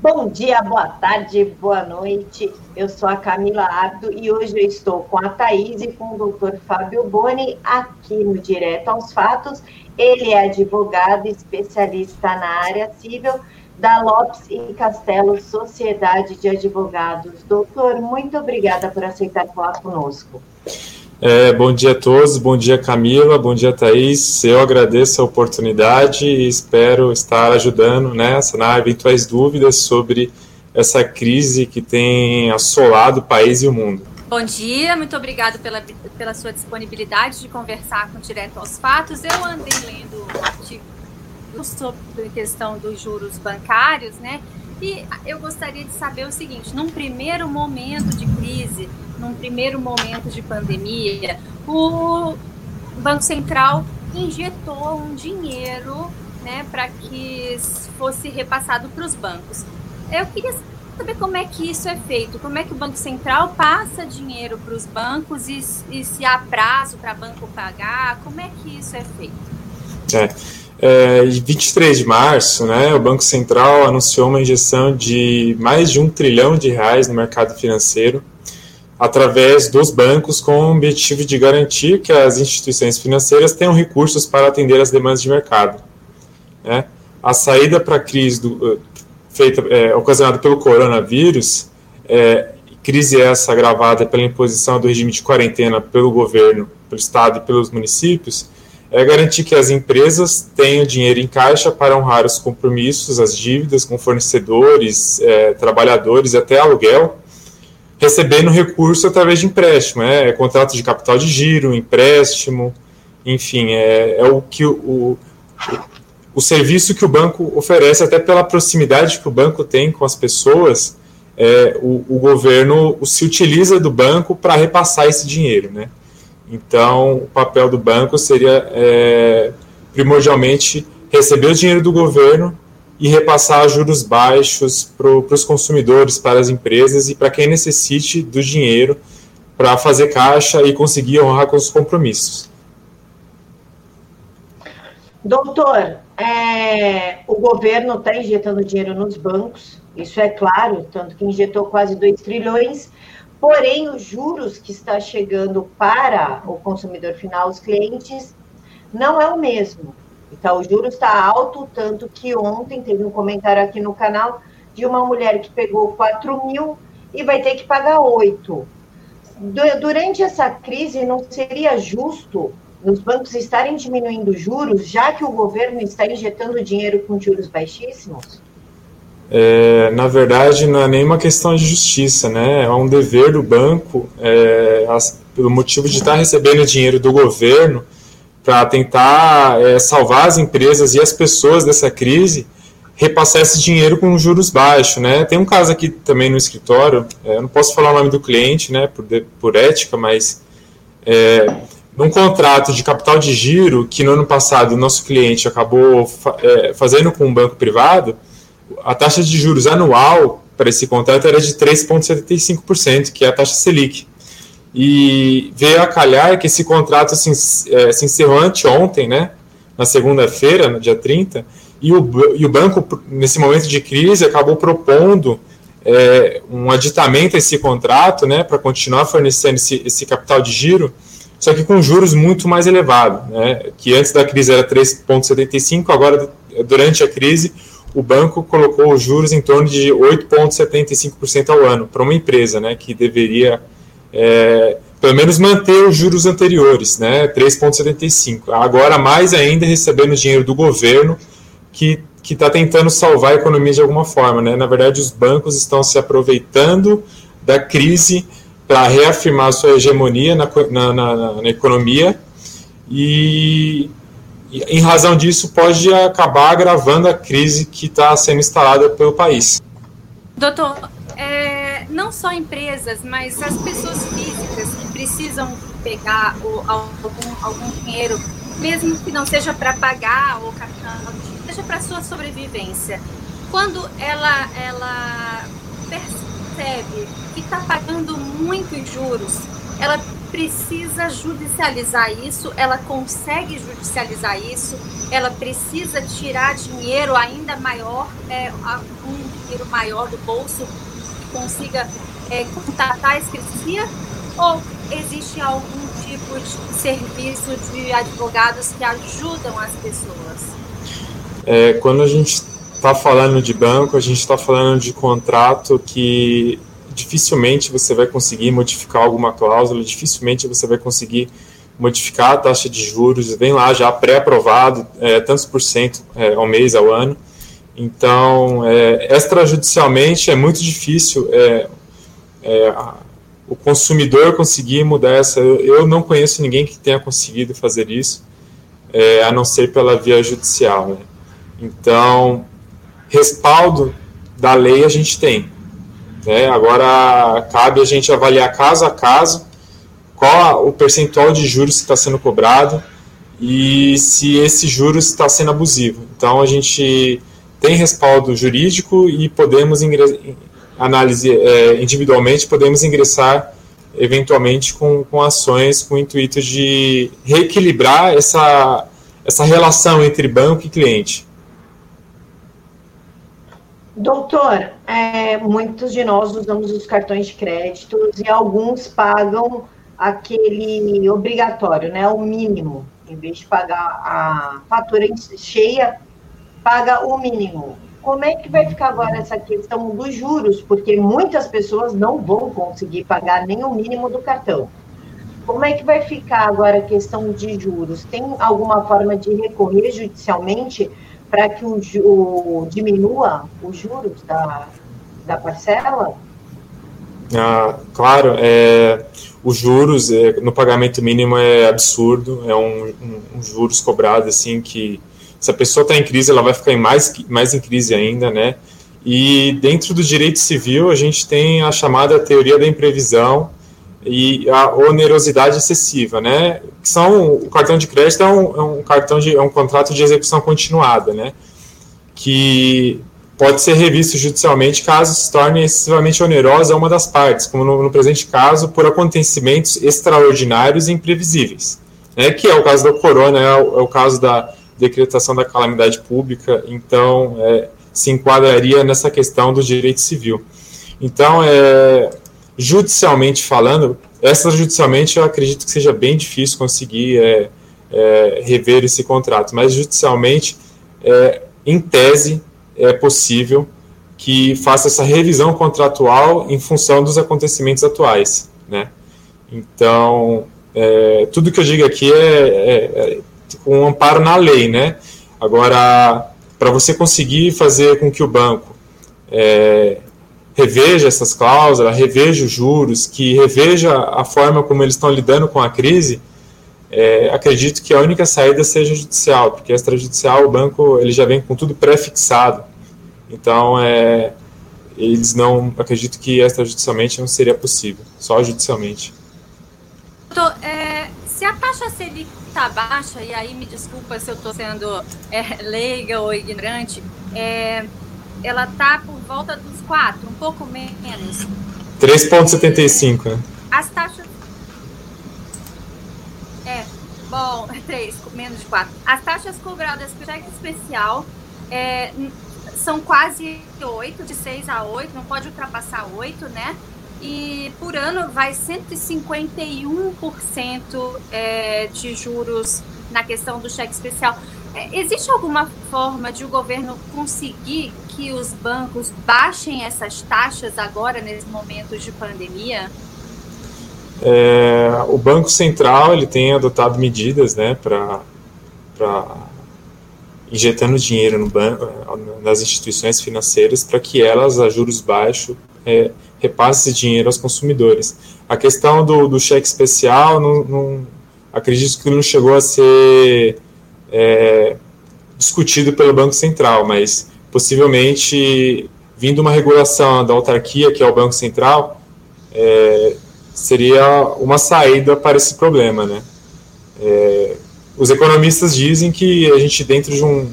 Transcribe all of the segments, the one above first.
Bom dia, boa tarde, boa noite. Eu sou a Camila Abdo e hoje eu estou com a Thaís e com o doutor Fábio Boni aqui no Direto aos Fatos. Ele é advogado especialista na área civil da Lopes e Castelo Sociedade de Advogados. Doutor, muito obrigada por aceitar falar conosco. É, bom dia a todos, bom dia Camila, bom dia Thaís. Eu agradeço a oportunidade e espero estar ajudando né, sanar eventuais dúvidas sobre essa crise que tem assolado o país e o mundo. Bom dia, muito obrigado pela, pela sua disponibilidade de conversar com Direto aos Fatos. Eu andei lendo um artigo sobre a questão dos juros bancários, né? E eu gostaria de saber o seguinte: num primeiro momento de crise, num primeiro momento de pandemia, o Banco Central injetou um dinheiro né, para que fosse repassado para os bancos. Eu queria saber como é que isso é feito, como é que o Banco Central passa dinheiro para os bancos e, e, se há prazo para banco pagar, como é que isso é feito? É. É, 23 de março, né, o Banco Central anunciou uma injeção de mais de um trilhão de reais no mercado financeiro através dos bancos com o objetivo de garantir que as instituições financeiras tenham recursos para atender as demandas de mercado. Né? A saída para a crise do, eh, feita, é, ocasionada pelo coronavírus, é, crise essa agravada pela imposição do regime de quarentena pelo governo, pelo Estado e pelos municípios, é garantir que as empresas tenham dinheiro em caixa para honrar os compromissos, as dívidas com fornecedores, é, trabalhadores e até aluguel, recebendo recurso através de empréstimo, é, é contrato de capital de giro, empréstimo, enfim, é, é o que o, o, o, serviço que o banco oferece, até pela proximidade que o banco tem com as pessoas, é, o, o governo se utiliza do banco para repassar esse dinheiro, né? Então, o papel do banco seria é, primordialmente receber o dinheiro do governo e repassar juros baixos para os consumidores, para as empresas e para quem necessite do dinheiro para fazer caixa e conseguir honrar com os compromissos. Doutor, é, o governo está injetando dinheiro nos bancos, isso é claro, tanto que injetou quase 2 trilhões, porém os juros que está chegando para o consumidor final, os clientes, não é o mesmo. Então, o juro está alto, tanto que ontem teve um comentário aqui no canal de uma mulher que pegou 4 mil e vai ter que pagar 8. Durante essa crise, não seria justo os bancos estarem diminuindo juros, já que o governo está injetando dinheiro com juros baixíssimos? É, na verdade, não é nenhuma questão de justiça, né? É um dever do banco, é, as, pelo motivo de estar recebendo dinheiro do governo, para tentar é, salvar as empresas e as pessoas dessa crise, repassar esse dinheiro com juros baixos, né? Tem um caso aqui também no escritório, é, eu não posso falar o nome do cliente, né, por, por ética, mas é, num contrato de capital de giro que no ano passado o nosso cliente acabou fa é, fazendo com um banco privado, a taxa de juros anual para esse contrato era de 3,75%, que é a taxa Selic. E veio a calhar que esse contrato se, é, se encerrou anteontem, né, na segunda-feira, no dia 30, e o, e o banco, nesse momento de crise, acabou propondo é, um aditamento a esse contrato, né, para continuar fornecendo esse, esse capital de giro, só que com juros muito mais elevados, né, que antes da crise era 3,75, agora, durante a crise, o banco colocou os juros em torno de 8,75% ao ano para uma empresa, né, que deveria é, pelo menos manter os juros anteriores, né, 3,75. Agora, mais ainda, recebendo dinheiro do governo, que está tentando salvar a economia de alguma forma. Né? Na verdade, os bancos estão se aproveitando da crise para reafirmar sua hegemonia na, na, na, na economia e, e, em razão disso, pode acabar agravando a crise que está sendo instalada pelo país. Doutor, é, não só empresas, mas as pessoas físicas que precisam pegar o, algum, algum dinheiro, mesmo que não seja para pagar o capital, seja para sua sobrevivência. Quando ela, ela percebe que está pagando muitos juros, ela precisa judicializar isso, ela consegue judicializar isso, ela precisa tirar dinheiro ainda maior, é, um dinheiro maior do bolso consiga é, contatar esse crescia? Ou existe algum tipo de serviço de advogados que ajudam as pessoas? É, quando a gente está falando de banco, a gente está falando de contrato que dificilmente você vai conseguir modificar alguma cláusula, dificilmente você vai conseguir modificar a taxa de juros, vem lá já pré-aprovado, é, tantos por cento é, ao mês, ao ano. Então, é, extrajudicialmente é muito difícil é, é, o consumidor conseguir mudar essa. Eu, eu, não conheço ninguém que tenha conseguido fazer isso, é, a não ser pela via judicial. Né? Então, respaldo da lei a gente tem. Né? Agora, cabe a gente avaliar caso a caso qual o percentual de juros que está sendo cobrado e se esse juros está sendo abusivo. Então, a gente tem respaldo jurídico e podemos análise é, individualmente, podemos ingressar eventualmente com, com ações com o intuito de reequilibrar essa, essa relação entre banco e cliente. Doutor, é, muitos de nós usamos os cartões de crédito e alguns pagam aquele obrigatório, né, o mínimo. Em vez de pagar a fatura cheia, paga o mínimo. Como é que vai ficar agora essa questão dos juros? Porque muitas pessoas não vão conseguir pagar nem o mínimo do cartão. Como é que vai ficar agora a questão de juros? Tem alguma forma de recorrer judicialmente para que o, o, diminua os juros da, da parcela? Ah, claro, é, os juros é, no pagamento mínimo é absurdo, é um, um, um juros cobrado assim que se a pessoa está em crise, ela vai ficar em mais, mais em crise ainda, né? E dentro do direito civil, a gente tem a chamada teoria da imprevisão, e a onerosidade excessiva, né? Que são o cartão de crédito é um, é um, cartão de é um contrato de execução continuada, né? Que pode ser revisto judicialmente caso se torne excessivamente onerosa a uma das partes, como no, no presente caso, por acontecimentos extraordinários e imprevisíveis, né? Que é o caso da corona, é o, é o caso da decretação da calamidade pública, então é, se enquadraria nessa questão do direito civil. Então, é, judicialmente falando, extrajudicialmente eu acredito que seja bem difícil conseguir é, é, rever esse contrato, mas judicialmente, é, em tese, é possível que faça essa revisão contratual em função dos acontecimentos atuais, né? Então, é, tudo que eu digo aqui é, é, é com um amparo na lei, né? Agora, para você conseguir fazer com que o banco é, reveja essas cláusulas, reveja os juros, que reveja a forma como eles estão lidando com a crise, é, acredito que a única saída seja judicial, porque extrajudicial o banco ele já vem com tudo pré-fixado. Então, é, eles não acredito que extrajudicialmente não seria possível, só judicialmente. É, se a taxa Selic está baixa, e aí me desculpa se eu estou sendo é, leiga ou ignorante, é, ela está por volta dos 4, um pouco menos. 3,75, né? As taxas. É, bom, 3, menos de 4. As taxas cobradas pelo cheque especial é, são quase 8, de 6 a 8, não pode ultrapassar 8, né? E por ano vai 151% é, de juros na questão do cheque especial. É, existe alguma forma de o governo conseguir que os bancos baixem essas taxas agora, nesse momento de pandemia? É, o Banco Central ele tem adotado medidas né, para injetando dinheiro no banco, nas instituições financeiras para que elas, a juros baixos, é, repassem esse dinheiro aos consumidores. A questão do, do cheque especial, não, não, acredito que não chegou a ser é, discutido pelo Banco Central, mas possivelmente, vindo uma regulação da autarquia, que é o Banco Central, é, seria uma saída para esse problema. Né? É, os economistas dizem que a gente, dentro de um,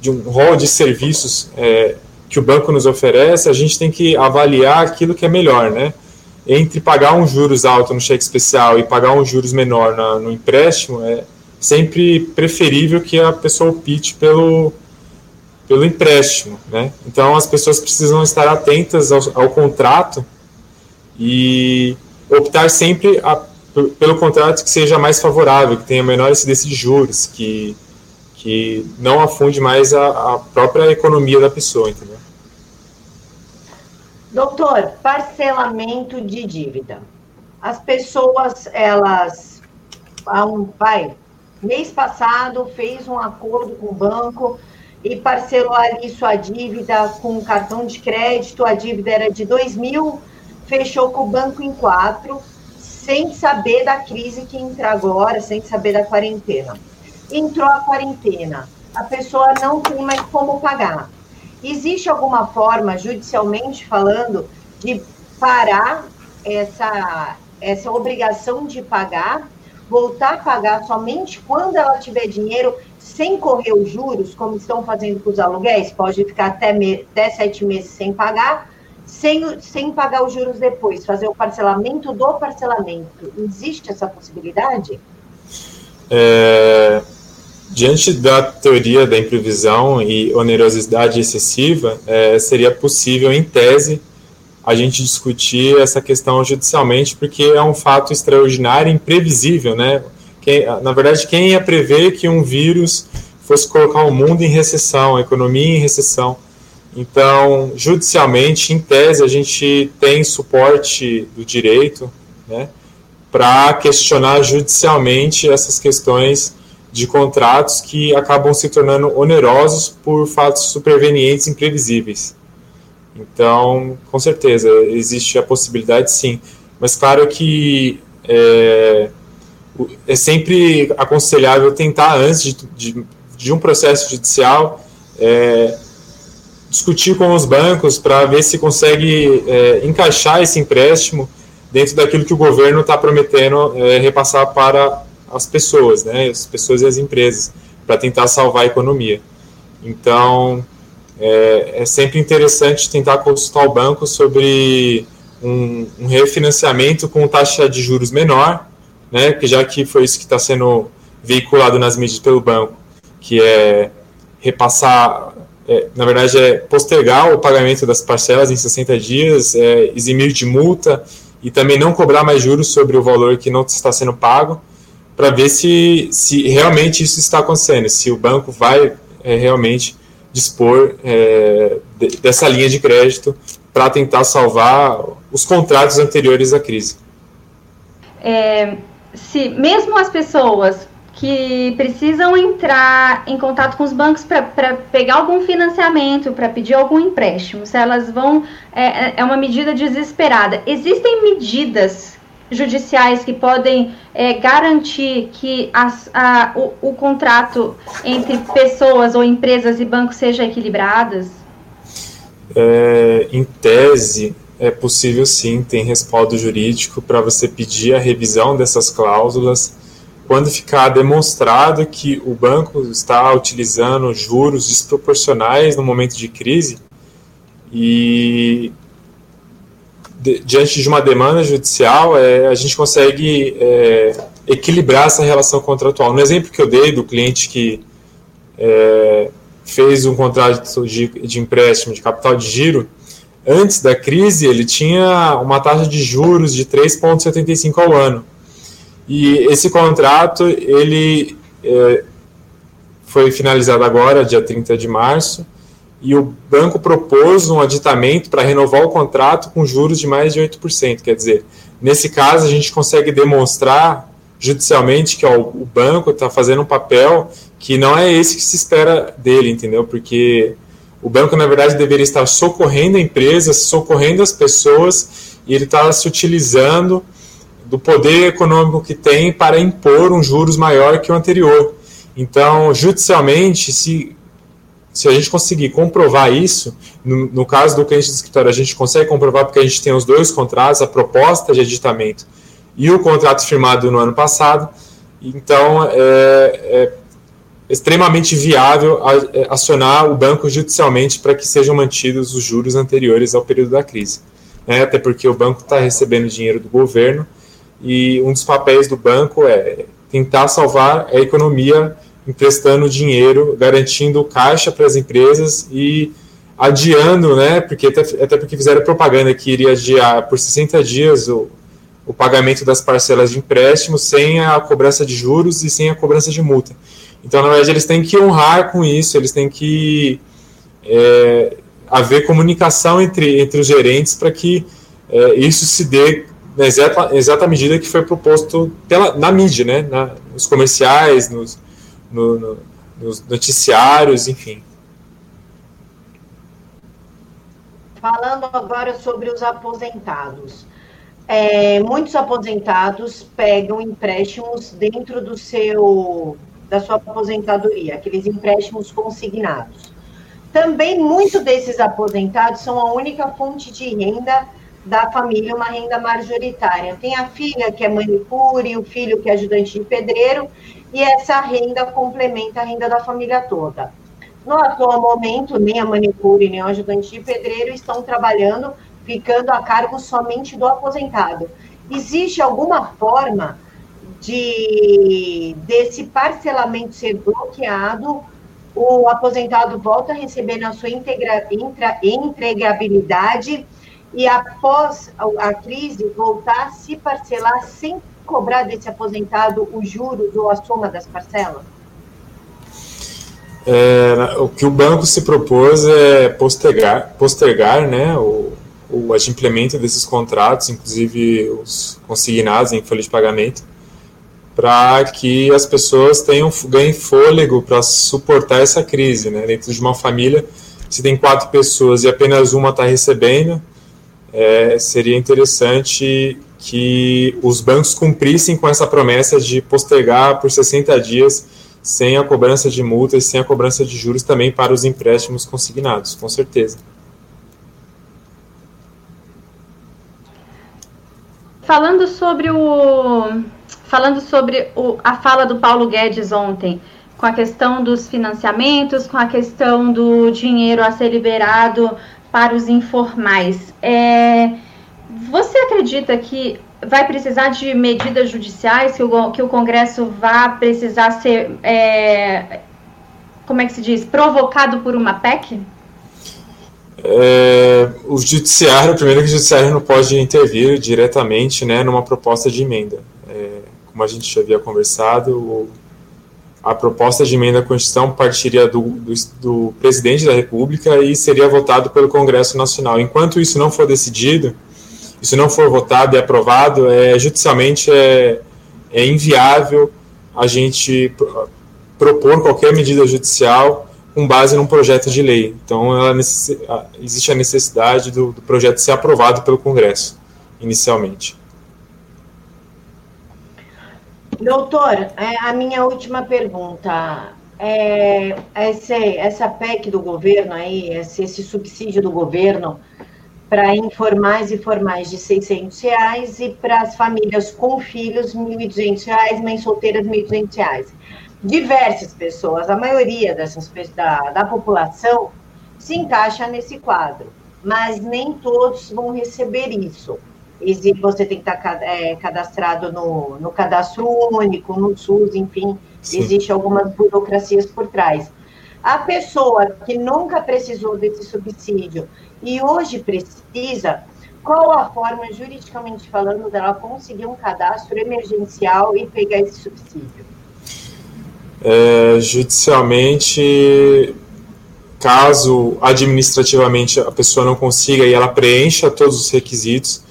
de um rol de serviços é, que o banco nos oferece, a gente tem que avaliar aquilo que é melhor, né? Entre pagar um juros alto no cheque especial e pagar um juros menor na, no empréstimo, é, sempre preferível que a pessoa opte pelo, pelo empréstimo, né? Então as pessoas precisam estar atentas ao, ao contrato e optar sempre a, pelo contrato que seja mais favorável, que tenha menor incidência de juros, que, que não afunde mais a, a própria economia da pessoa, entendeu? Doutor, parcelamento de dívida. As pessoas, elas, um, vai, mês passado fez um acordo com o banco e parcelou ali sua dívida com cartão de crédito, a dívida era de 2 mil, fechou com o banco em quatro, sem saber da crise que entra agora, sem saber da quarentena. Entrou a quarentena, a pessoa não tem mais como pagar. Existe alguma forma, judicialmente falando, de parar essa, essa obrigação de pagar, voltar a pagar somente quando ela tiver dinheiro, sem correr os juros, como estão fazendo com os aluguéis? Pode ficar até, me, até sete meses sem pagar, sem, sem pagar os juros depois, fazer o parcelamento do parcelamento. Existe essa possibilidade? É, diante da teoria da imprevisão e onerosidade excessiva, é, seria possível, em tese, a gente discutir essa questão judicialmente, porque é um fato extraordinário e imprevisível, né? Quem, na verdade, quem ia prever que um vírus fosse colocar o mundo em recessão, a economia em recessão? Então, judicialmente, em tese, a gente tem suporte do direito né, para questionar judicialmente essas questões de contratos que acabam se tornando onerosos por fatos supervenientes imprevisíveis. Então, com certeza, existe a possibilidade sim. Mas claro que é, é sempre aconselhável tentar, antes de, de, de um processo judicial, é, discutir com os bancos para ver se consegue é, encaixar esse empréstimo dentro daquilo que o governo está prometendo é, repassar para as pessoas, né, as pessoas e as empresas, para tentar salvar a economia. Então, é, é, sempre interessante tentar consultar o banco sobre um, um, refinanciamento com taxa de juros menor, né, que já que foi isso que está sendo veiculado nas mídias pelo banco, que é repassar é, na verdade, é postergar o pagamento das parcelas em 60 dias, é, eximir de multa e também não cobrar mais juros sobre o valor que não está sendo pago, para ver se, se realmente isso está acontecendo, se o banco vai é, realmente dispor é, de, dessa linha de crédito para tentar salvar os contratos anteriores à crise. É, se mesmo as pessoas que precisam entrar em contato com os bancos para pegar algum financiamento, para pedir algum empréstimo, se elas vão. É, é uma medida desesperada. Existem medidas judiciais que podem é, garantir que as, a, o, o, contrato entre pessoas ou empresas e bancos seja equilibradas? É, em tese, é possível sim, tem respaldo jurídico para você pedir a revisão dessas cláusulas quando ficar demonstrado que o banco está utilizando juros desproporcionais no momento de crise e diante de uma demanda judicial é, a gente consegue é, equilibrar essa relação contratual. No exemplo que eu dei do cliente que é, fez um contrato de, de empréstimo de capital de giro, antes da crise ele tinha uma taxa de juros de 3,75 ao ano e esse contrato, ele é, foi finalizado agora, dia 30 de março, e o banco propôs um aditamento para renovar o contrato com juros de mais de 8%. Quer dizer, nesse caso, a gente consegue demonstrar judicialmente que ó, o banco está fazendo um papel que não é esse que se espera dele, entendeu? Porque o banco, na verdade, deveria estar socorrendo a empresa, socorrendo as pessoas, e ele está se utilizando do poder econômico que tem para impor um juros maior que o anterior. Então, judicialmente, se, se a gente conseguir comprovar isso, no, no caso do cliente do escritório, a gente consegue comprovar porque a gente tem os dois contratos, a proposta de aditamento e o contrato firmado no ano passado, então é, é extremamente viável é, acionar o banco judicialmente para que sejam mantidos os juros anteriores ao período da crise. É, até porque o banco está recebendo dinheiro do governo e um dos papéis do banco é tentar salvar a economia emprestando dinheiro, garantindo caixa para as empresas e adiando, né? Porque até, até, porque fizeram propaganda que iria adiar por 60 dias o, o pagamento das parcelas de empréstimo sem a cobrança de juros e sem a cobrança de multa. Então, na verdade, eles têm que honrar com isso, eles têm que é, haver comunicação entre, entre os gerentes para que é, isso se dê na exata, exata medida que foi proposto pela, na mídia, né? Na, nos comerciais, nos, no, no, nos noticiários, enfim. Falando agora sobre os aposentados. É, muitos aposentados pegam empréstimos dentro do seu da sua aposentadoria, aqueles empréstimos consignados. Também muitos desses aposentados são a única fonte de renda da família, uma renda majoritária. Tem a filha que é manicure, o filho que é ajudante de pedreiro, e essa renda complementa a renda da família toda. No atual momento, nem a manicure, nem o ajudante de pedreiro estão trabalhando, ficando a cargo somente do aposentado. Existe alguma forma de desse parcelamento ser bloqueado, o aposentado volta a receber na sua integra, intra, entregabilidade e após a, crise voltar a se parcelar sem cobrar desse aposentado os juros ou a soma das parcelas? É, o que o banco se propôs é postergar, postergar né, o, o adimplemento desses contratos, inclusive os consignados em folha de pagamento, para que as pessoas tenham ganhem fôlego para suportar essa crise. Né? Dentro de uma família, se tem quatro pessoas e apenas uma está recebendo, é, seria interessante que os bancos cumprissem com essa promessa de postergar por 60 dias sem a cobrança de multas, sem a cobrança de juros também para os empréstimos consignados, com certeza. Falando sobre o falando sobre o, a fala do Paulo Guedes ontem, com a questão dos financiamentos, com a questão do dinheiro a ser liberado para os informais. É, você acredita que vai precisar de medidas judiciais, que o, que o Congresso vai precisar ser, é, como é que se diz, provocado por uma PEC? É, o judiciário, primeiro que o judiciário não pode intervir diretamente né, numa proposta de emenda. Como a gente já havia conversado, a proposta de emenda à Constituição partiria do, do, do, presidente da República e seria votado pelo Congresso Nacional. Enquanto isso não for decidido, isso não for votado e aprovado, é, judicialmente é, é inviável a gente propor qualquer medida judicial com base num projeto de lei. Então, necess... existe a necessidade do, do projeto ser aprovado pelo Congresso, inicialmente. Doutor, é, a minha última pergunta. É, essa, essa PEC do governo aí, esse, esse subsídio do governo para informais e formais de 600 reais e para as famílias com filhos 1.200 reais, mães solteiras 1.200 reais. Diversas pessoas, a maioria dessas da, da população se encaixa nesse quadro, mas nem todos vão receber isso você tem que estar é, cadastrado no, no cadastro único, no SUS, enfim, Sim. existe algumas burocracias por trás. A pessoa que nunca precisou desse subsídio e hoje precisa, qual a forma, juridicamente falando, dela conseguir um cadastro emergencial e pegar esse subsídio? É, judicialmente, caso administrativamente a pessoa não consiga e ela preencha todos os requisitos,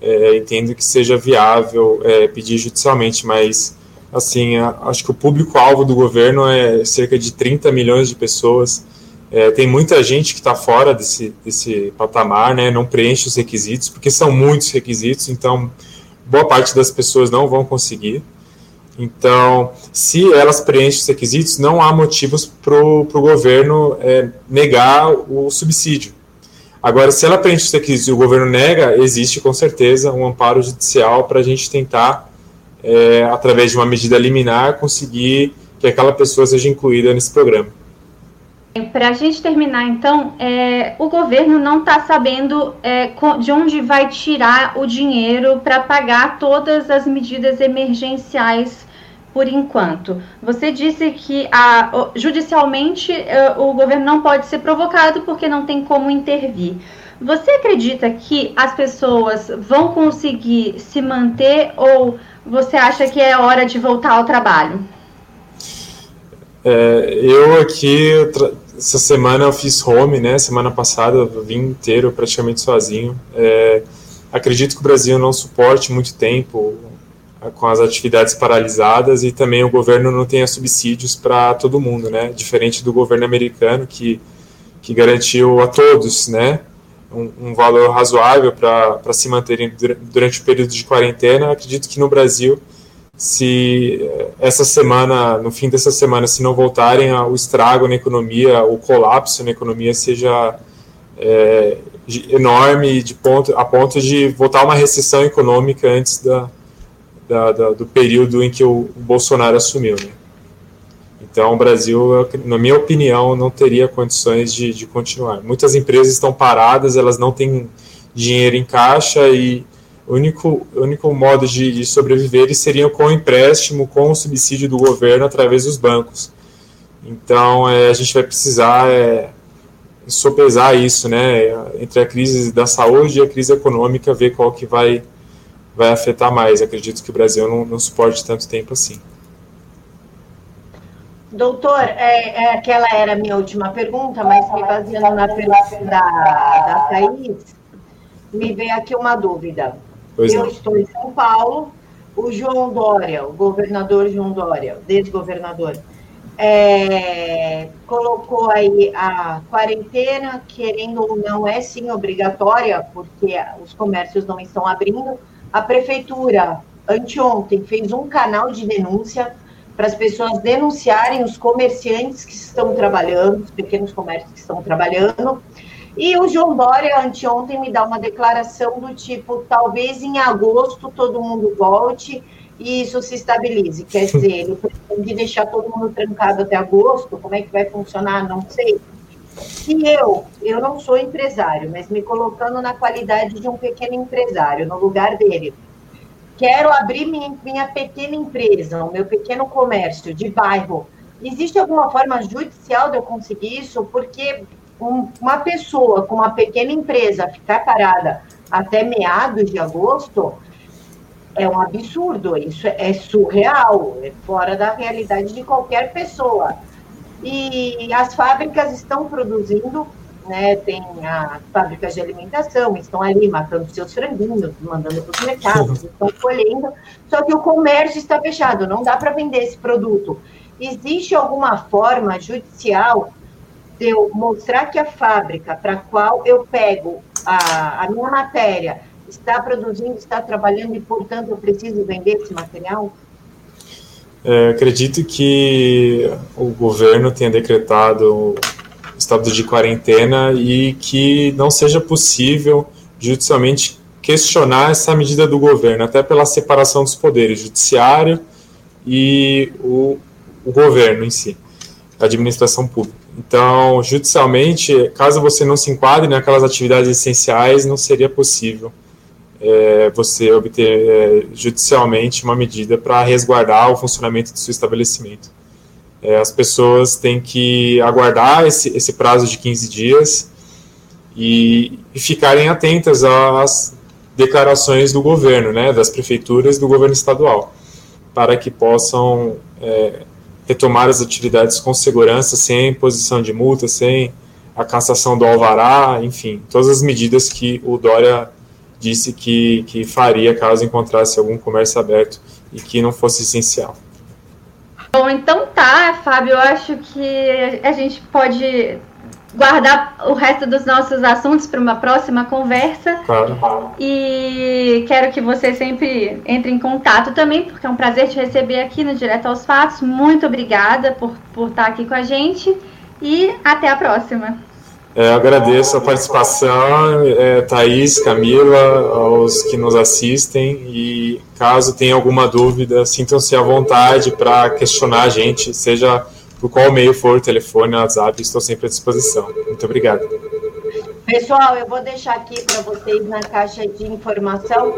é, entendo que seja viável é, pedir judicialmente, mas assim, acho que o público-alvo do governo é cerca de 30 milhões de pessoas. É, tem muita gente que está fora desse, desse patamar, né, não preenche os requisitos, porque são muitos requisitos, então boa parte das pessoas não vão conseguir. Então, se elas preenchem os requisitos, não há motivos para o governo é, negar o subsídio. Agora, se ela preenche os requisitos e o governo nega, existe com certeza um amparo judicial para a gente tentar, é, através de uma medida liminar, conseguir que aquela pessoa seja incluída nesse programa. Para a gente terminar, então, é, o governo não está sabendo é, de onde vai tirar o dinheiro para pagar todas as medidas emergenciais por enquanto. Você disse que a, judicialmente eh, o governo não pode ser provocado porque não tem como intervir. Você acredita que as pessoas vão conseguir se manter ou você acha que é hora de voltar ao trabalho? É, eu aqui, essa semana eu fiz home, né? Semana passada eu vim inteiro praticamente sozinho. É, acredito que o Brasil não suporte muito tempo com as atividades paralisadas e também o governo não tenha subsídios para todo mundo, né? Diferente do governo americano que, que garantiu a todos, né? Um, um valor razoável para se manterem durante o período de quarentena. Acredito que no Brasil, se eh, essa semana, no fim dessa semana, se não voltarem, o estrago na economia, o colapso na economia seja é, enorme de ponto, a ponto de voltar uma recessão econômica antes da, da, da, do período em que o, Bolsonaro assumiu. Né? Então, o Brasil, na minha opinião, não teria condições de, de continuar. Muitas empresas estão paradas, elas não têm dinheiro em caixa e o único, único modo de, de sobreviver seria com empréstimo, com o subsídio do governo através dos bancos. Então, é, a gente vai precisar é, sopesar isso, né, entre a crise da saúde e a crise econômica, ver qual que vai vai afetar mais. Acredito que o Brasil não, não suporte tanto tempo assim. Doutor, é, é, aquela era a minha última pergunta, mas me baseando na pergunta da, da Thaís, me veio aqui uma dúvida. Pois Eu não. estou em São Paulo, o João Dória, o governador João Dória, desgovernador, é, colocou aí a quarentena, querendo ou não, é sim obrigatória, porque os comércios não estão abrindo, a prefeitura, anteontem, fez um canal de denúncia para as pessoas denunciarem os comerciantes que estão trabalhando, os pequenos comércios que estão trabalhando. E o João Dória, anteontem, me dá uma declaração do tipo: talvez em agosto todo mundo volte e isso se estabilize. Quer dizer, ele pretende deixar todo mundo trancado até agosto. Como é que vai funcionar? Não sei. E eu, eu não sou empresário, mas me colocando na qualidade de um pequeno empresário, no lugar dele. Quero abrir minha, minha pequena empresa, o meu pequeno comércio de bairro. Existe alguma forma judicial de eu conseguir isso? Porque um, uma pessoa com uma pequena empresa ficar parada até meados de agosto é um absurdo, isso é surreal, é fora da realidade de qualquer pessoa. E as fábricas estão produzindo, né, tem as fábricas de alimentação, estão ali matando seus franguinhos, mandando para os mercados, estão colhendo, só que o comércio está fechado, não dá para vender esse produto. Existe alguma forma judicial de eu mostrar que a fábrica para a qual eu pego a, a minha matéria está produzindo, está trabalhando e, portanto, eu preciso vender esse material? É, acredito que o governo tenha decretado estado de quarentena e que não seja possível judicialmente questionar essa medida do governo, até pela separação dos poderes, judiciário e o, o governo em si, a administração pública. Então, judicialmente, caso você não se enquadre naquelas atividades essenciais, não seria possível é, você obter é, judicialmente uma medida para resguardar o funcionamento do seu estabelecimento. É, as pessoas têm que aguardar esse, esse prazo de 15 dias e, e, ficarem atentas às declarações do governo, né, das prefeituras e do governo estadual, para que possam é, retomar as atividades com segurança, sem imposição de multa, sem a cassação do alvará, enfim, todas as medidas que o Dória disse que, que faria caso encontrasse algum comércio aberto e que não fosse essencial. Bom, então tá, Fábio, eu acho que a gente pode guardar o resto dos nossos assuntos para uma próxima conversa. Claro. E quero que você sempre entre em contato também, porque é um prazer te receber aqui no Direto aos Fatos. Muito obrigada por, por estar aqui com a gente e até a próxima. É, agradeço a participação, é, Thaís, Camila, aos que nos assistem e caso tenha alguma dúvida, sintam-se à vontade para questionar a gente, seja por qual meio for, telefone, WhatsApp, estou sempre à disposição. Muito obrigado. Pessoal, eu vou deixar aqui para vocês na caixa de informação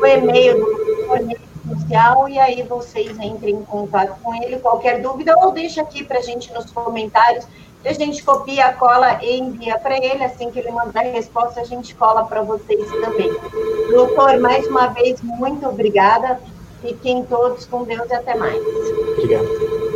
o e-mail do social e aí vocês entrem em contato com ele. Qualquer dúvida, ou deixa aqui para a gente nos comentários. A gente copia, cola e envia para ele. Assim que ele mandar a resposta, a gente cola para vocês também. Doutor, mais uma vez, muito obrigada. Fiquem todos com Deus e até mais. Obrigado.